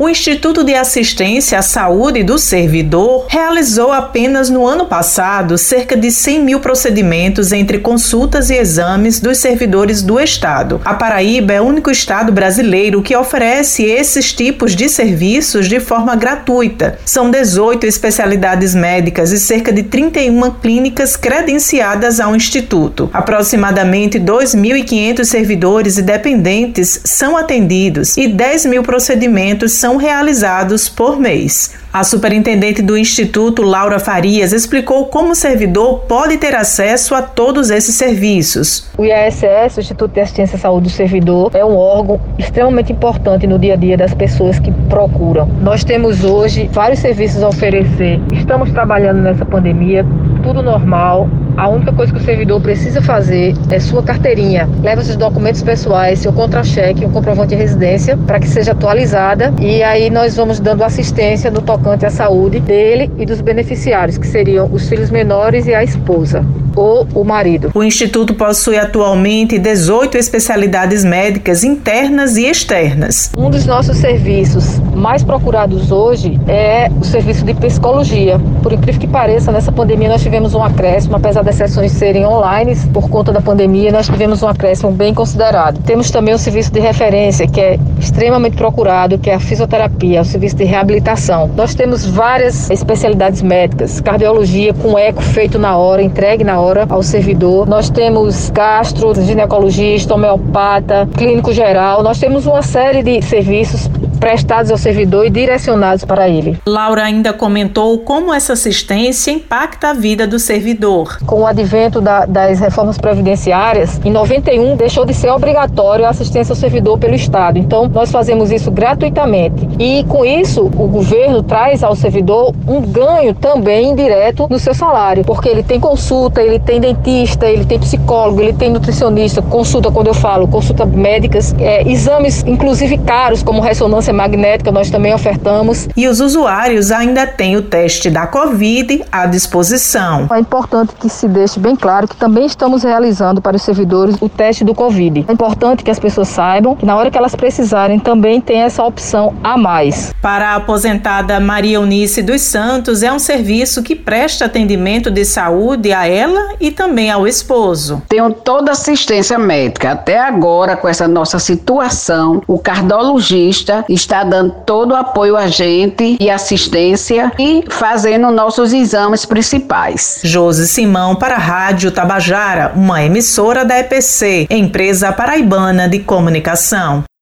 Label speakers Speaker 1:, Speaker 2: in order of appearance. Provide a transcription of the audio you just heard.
Speaker 1: O Instituto de Assistência à Saúde do Servidor realizou apenas no ano passado cerca de 100 mil procedimentos entre consultas e exames dos servidores do Estado. A Paraíba é o único estado brasileiro que oferece esses tipos de serviços de forma gratuita. São 18 especialidades médicas e cerca de 31 clínicas credenciadas ao Instituto. Aproximadamente 2.500 servidores e dependentes são atendidos e 10 mil procedimentos são são realizados por mês. A superintendente do Instituto, Laura Farias, explicou como o servidor pode ter acesso a todos esses serviços.
Speaker 2: O IASS, o Instituto de Assistência à Saúde do Servidor, é um órgão extremamente importante no dia a dia das pessoas que procuram. Nós temos hoje vários serviços a oferecer. Estamos trabalhando nessa pandemia, tudo normal, a única coisa que o servidor precisa fazer é sua carteirinha. Leva seus documentos pessoais, seu contra-cheque, um comprovante de residência para que seja atualizada e aí nós vamos dando assistência no tocante à saúde dele e dos beneficiários, que seriam os filhos menores e a esposa ou o marido.
Speaker 1: O Instituto possui atualmente 18 especialidades médicas internas e externas.
Speaker 2: Um dos nossos serviços mais procurados hoje é o serviço de psicologia. Por incrível que pareça, nessa pandemia nós tivemos um acréscimo, apesar das sessões serem online, por conta da pandemia, nós tivemos um acréscimo bem considerado. Temos também o serviço de referência, que é extremamente procurado, que é a fisioterapia, o serviço de reabilitação. Nós temos várias especialidades médicas, cardiologia com eco feito na hora, entregue na hora ao servidor. Nós temos gastro, ginecologista, homeopata, clínico geral. Nós temos uma série de serviços prestados ao servidor e direcionados para ele.
Speaker 1: Laura ainda comentou como essa assistência impacta a vida do servidor.
Speaker 2: Com o advento da, das reformas previdenciárias, em 91 deixou de ser obrigatório a assistência ao servidor pelo Estado. Então, nós fazemos isso gratuitamente. E com isso, o governo traz ao servidor um ganho também indireto no seu salário, porque ele tem consulta, ele tem dentista, ele tem psicólogo, ele tem nutricionista, consulta quando eu falo, consulta médicas, é, exames inclusive caros como ressonância magnética nós também ofertamos.
Speaker 1: E os usuários ainda têm o teste da Covid à disposição.
Speaker 2: É importante que se deixe bem claro que também estamos realizando para os servidores o teste do Covid. É importante que as pessoas saibam que na hora que elas precisarem também tem essa opção a mais.
Speaker 1: Para a aposentada Maria Eunice dos Santos, é um serviço que presta atendimento de saúde a ela e também ao esposo.
Speaker 3: Tenho toda assistência médica. Até agora, com essa nossa situação, o cardiologista está dando todo o apoio a gente e assistência e fazendo nossos exames principais.
Speaker 1: Josi Simão para a Rádio Tabajara, uma emissora da EPC, empresa paraibana de comunicação.